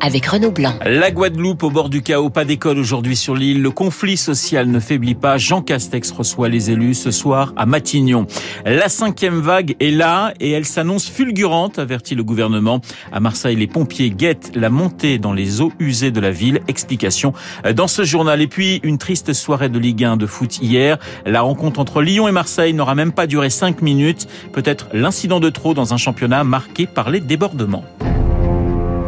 avec Renaud Blanc. La Guadeloupe au bord du chaos, pas d'école aujourd'hui sur l'île. Le conflit social ne faiblit pas. Jean Castex reçoit les élus ce soir à Matignon. La cinquième vague est là et elle s'annonce fulgurante, avertit le gouvernement. À Marseille, les pompiers guettent la montée dans les eaux usées de la ville. Explication dans ce journal. Et puis, une triste soirée de Ligue 1 de foot hier. La rencontre entre Lyon et Marseille n'aura même pas duré cinq minutes. Peut-être l'incident de trop dans un championnat marqué par les débordements.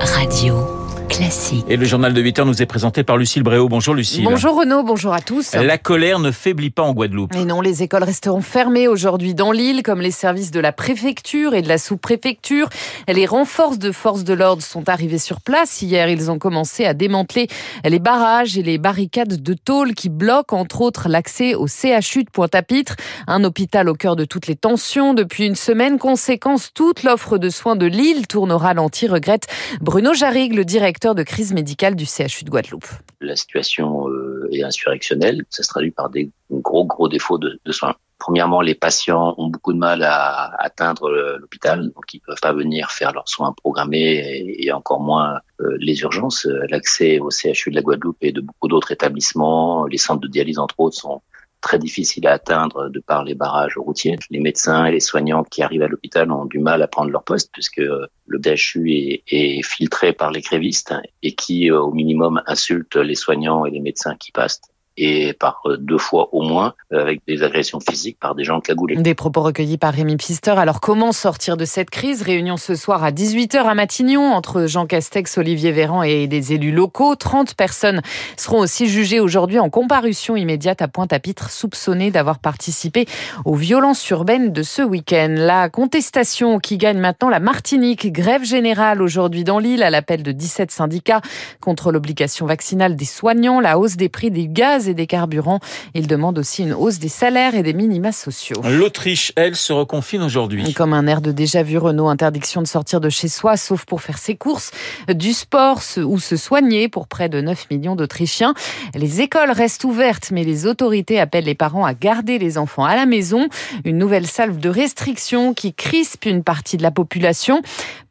Radio. Classique. Et le journal de 8 heures nous est présenté par Lucille Bréau. Bonjour Lucille. Bonjour Renaud, bonjour à tous. La colère ne faiblit pas en Guadeloupe. Et non, les écoles resteront fermées aujourd'hui dans l'île, comme les services de la préfecture et de la sous-préfecture. Les renforts de forces de l'ordre sont arrivés sur place. Hier, ils ont commencé à démanteler les barrages et les barricades de tôle qui bloquent entre autres l'accès au CHU de Pointe-à-Pitre, un hôpital au cœur de toutes les tensions. Depuis une semaine, conséquence, toute l'offre de soins de l'île tourne au ralenti, regrette Bruno Jarrigue, le directeur de crise médicale du CHU de Guadeloupe. La situation euh, est insurrectionnelle. Ça se traduit par des gros, gros défauts de, soins. Premièrement, les patients ont beaucoup de mal à atteindre l'hôpital, donc ils peuvent pas venir faire leurs soins programmés et, encore moins euh, les urgences. L'accès au CHU de la Guadeloupe et de beaucoup d'autres établissements, les centres de dialyse entre autres, sont très difficile à atteindre de par les barrages routiers. Les médecins et les soignants qui arrivent à l'hôpital ont du mal à prendre leur poste puisque le DHU est, est filtré par les grévistes et qui, au minimum, insulte les soignants et les médecins qui passent et par deux fois au moins avec des agressions physiques par des gens cagoulés. Des propos recueillis par Rémi Pister. Alors comment sortir de cette crise? Réunion ce soir à 18h à Matignon entre Jean Castex, Olivier Véran et des élus locaux. 30 personnes seront aussi jugées aujourd'hui en comparution immédiate à Pointe-à-Pitre soupçonnées d'avoir participé aux violences urbaines de ce week-end. La contestation qui gagne maintenant la Martinique. Grève générale aujourd'hui dans l'île à l'appel de 17 syndicats contre l'obligation vaccinale des soignants, la hausse des prix des gaz et des carburants. Il demande aussi une hausse des salaires et des minima sociaux. L'Autriche, elle, se reconfine aujourd'hui. Comme un air de déjà-vu, Renault, interdiction de sortir de chez soi, sauf pour faire ses courses, du sport ou se soigner pour près de 9 millions d'Autrichiens. Les écoles restent ouvertes, mais les autorités appellent les parents à garder les enfants à la maison. Une nouvelle salve de restrictions qui crispe une partie de la population.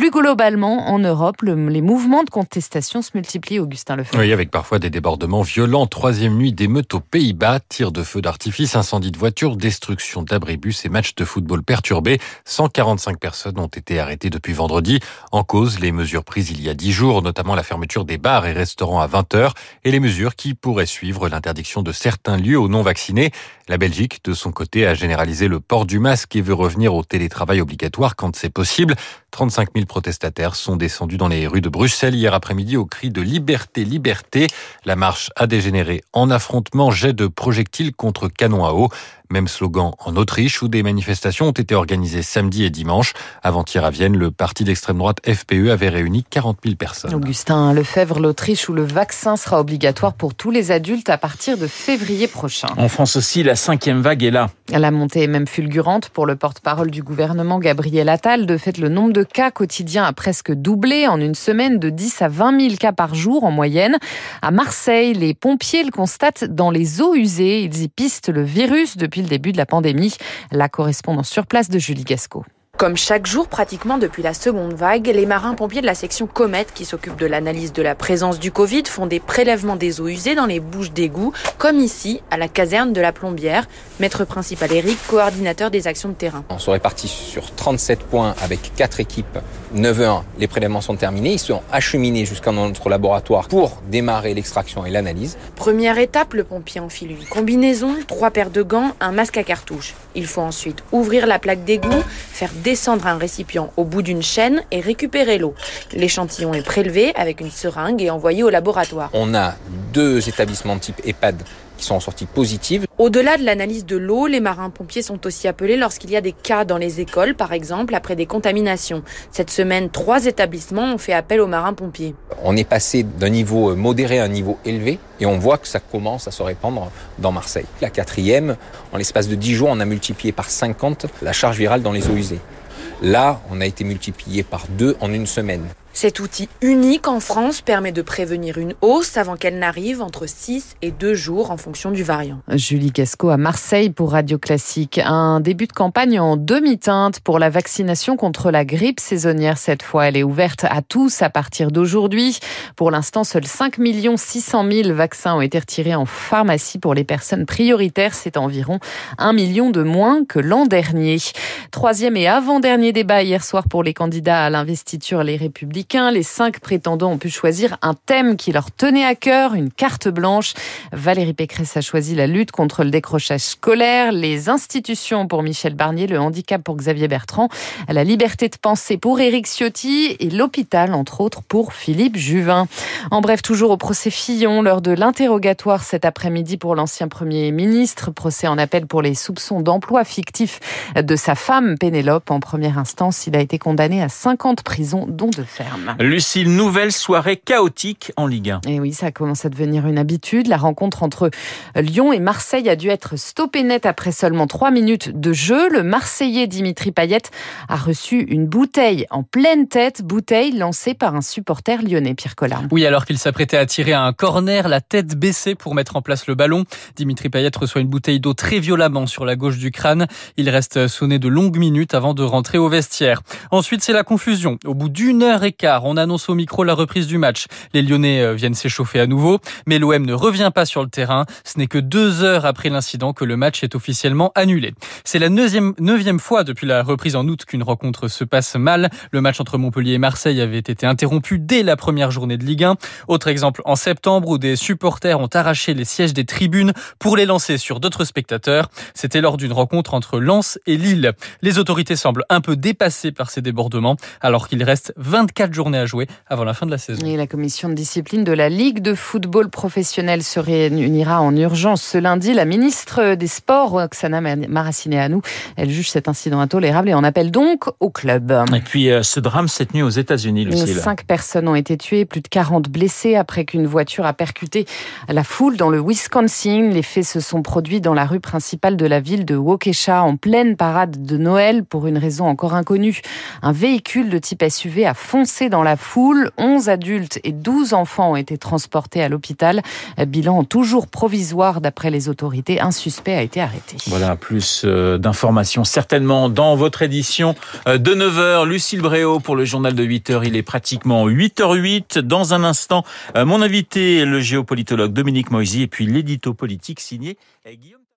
Plus globalement, en Europe, le, les mouvements de contestation se multiplient, Augustin Lefebvre. Oui, avec parfois des débordements violents. Troisième nuit d'émeutes aux Pays-Bas, tirs de feux d'artifice, incendie de voitures, destruction d'abribus et matchs de football perturbés. 145 personnes ont été arrêtées depuis vendredi. En cause, les mesures prises il y a 10 jours, notamment la fermeture des bars et restaurants à 20 heures et les mesures qui pourraient suivre l'interdiction de certains lieux aux non-vaccinés. La Belgique, de son côté, a généralisé le port du masque et veut revenir au télétravail obligatoire quand c'est possible. 35 000 protestataires sont descendus dans les rues de Bruxelles hier après-midi au cri de liberté, liberté. La marche a dégénéré en affrontement, jet de projectiles contre canon à eau. Même slogan en Autriche où des manifestations ont été organisées samedi et dimanche. Avant-hier à Vienne, le parti d'extrême droite FPE avait réuni 40 000 personnes. Augustin Lefebvre, l'Autriche où le vaccin sera obligatoire pour tous les adultes à partir de février prochain. En France aussi, la cinquième vague est là. La montée est même fulgurante pour le porte-parole du gouvernement Gabriel Attal. De fait, le nombre de cas quotidiens a presque doublé en une semaine de 10 à 20 000 cas par jour en moyenne. À Marseille, les pompiers le constatent dans les eaux usées. Ils y pistent le virus depuis le début de la pandémie. La correspondance sur place de Julie Gasco. Comme chaque jour pratiquement depuis la seconde vague, les marins-pompiers de la section Comète qui s'occupent de l'analyse de la présence du Covid font des prélèvements des eaux usées dans les bouches d'égout, comme ici à la caserne de la Plombière. Maître principal Eric, coordinateur des actions de terrain. On sont répartis sur 37 points avec 4 équipes. 9h, les prélèvements sont terminés. Ils sont acheminés jusqu'à notre laboratoire pour démarrer l'extraction et l'analyse. Première étape, le pompier enfile une combinaison, trois paires de gants, un masque à cartouche. Il faut ensuite ouvrir la plaque d'égout, faire descendre un récipient au bout d'une chaîne et récupérer l'eau. L'échantillon est prélevé avec une seringue et envoyé au laboratoire. On a deux établissements type EHPAD qui sont en sortie positive. Au-delà de l'analyse de l'eau, les marins-pompiers sont aussi appelés lorsqu'il y a des cas dans les écoles, par exemple, après des contaminations. Cette semaine, trois établissements ont fait appel aux marins-pompiers. On est passé d'un niveau modéré à un niveau élevé et on voit que ça commence à se répandre dans Marseille. La quatrième, en l'espace de 10 jours, on a multiplié par 50 la charge virale dans les eaux usées. Là, on a été multiplié par deux en une semaine. Cet outil unique en France permet de prévenir une hausse avant qu'elle n'arrive entre 6 et 2 jours en fonction du variant. Julie Casco à Marseille pour Radio Classique. Un début de campagne en demi-teinte pour la vaccination contre la grippe saisonnière cette fois. Elle est ouverte à tous à partir d'aujourd'hui. Pour l'instant, seuls 5 600 000 vaccins ont été retirés en pharmacie pour les personnes prioritaires. C'est environ 1 million de moins que l'an dernier. Troisième et avant-dernier débat hier soir pour les candidats à l'investiture Les Républicains. Les cinq prétendants ont pu choisir un thème qui leur tenait à cœur, une carte blanche. Valérie Pécresse a choisi la lutte contre le décrochage scolaire, les institutions pour Michel Barnier, le handicap pour Xavier Bertrand, la liberté de penser pour Éric Ciotti et l'hôpital, entre autres, pour Philippe Juvin. En bref, toujours au procès Fillon, lors de l'interrogatoire cet après-midi pour l'ancien Premier ministre, procès en appel pour les soupçons d'emploi fictif de sa femme Pénélope. En première instance, il a été condamné à 50 prisons, dont de Lucille, nouvelle soirée chaotique en Ligue 1. Et oui, ça commence à devenir une habitude. La rencontre entre Lyon et Marseille a dû être stoppée net après seulement trois minutes de jeu. Le Marseillais Dimitri Payet a reçu une bouteille en pleine tête, bouteille lancée par un supporter lyonnais, Pierre Collard. Oui, alors qu'il s'apprêtait à tirer un corner, la tête baissée pour mettre en place le ballon. Dimitri Payet reçoit une bouteille d'eau très violemment sur la gauche du crâne. Il reste sonné de longues minutes avant de rentrer au vestiaire. Ensuite, c'est la confusion. Au bout d'une heure et on annonce au micro la reprise du match. Les Lyonnais euh, viennent s'échauffer à nouveau, mais l'OM ne revient pas sur le terrain. Ce n'est que deux heures après l'incident que le match est officiellement annulé. C'est la neuvième, neuvième fois depuis la reprise en août qu'une rencontre se passe mal. Le match entre Montpellier et Marseille avait été interrompu dès la première journée de Ligue 1. Autre exemple en septembre où des supporters ont arraché les sièges des tribunes pour les lancer sur d'autres spectateurs. C'était lors d'une rencontre entre Lens et Lille. Les autorités semblent un peu dépassées par ces débordements alors qu'il reste 24 journées à jouer avant la fin de la saison. Et la commission de discipline de la Ligue de football professionnel se réunira en urgence ce lundi. La ministre des Sports, Oksana Maracineanu, elle juge cet incident intolérable et en appelle donc au club. Et puis euh, ce drame cette nuit aux États-Unis, Lucille. Cinq personnes ont été tuées, plus de 40 blessés après qu'une voiture a percuté la foule dans le Wisconsin. Les faits se sont produits dans la rue principale de la ville de Waukesha en pleine parade de Noël pour une raison encore inconnue. Un véhicule de type SUV a foncé dans la foule. 11 adultes et 12 enfants ont été transportés à l'hôpital. Bilan toujours provisoire d'après les autorités. Un suspect a été arrêté. Voilà, plus euh, d'informations certainement dans votre édition euh, de 9h. Lucille Bréau pour le journal de 8h. Il est pratiquement 8h08. Dans un instant, euh, mon invité, le géopolitologue Dominique Moisy et puis l'édito politique signé Guillaume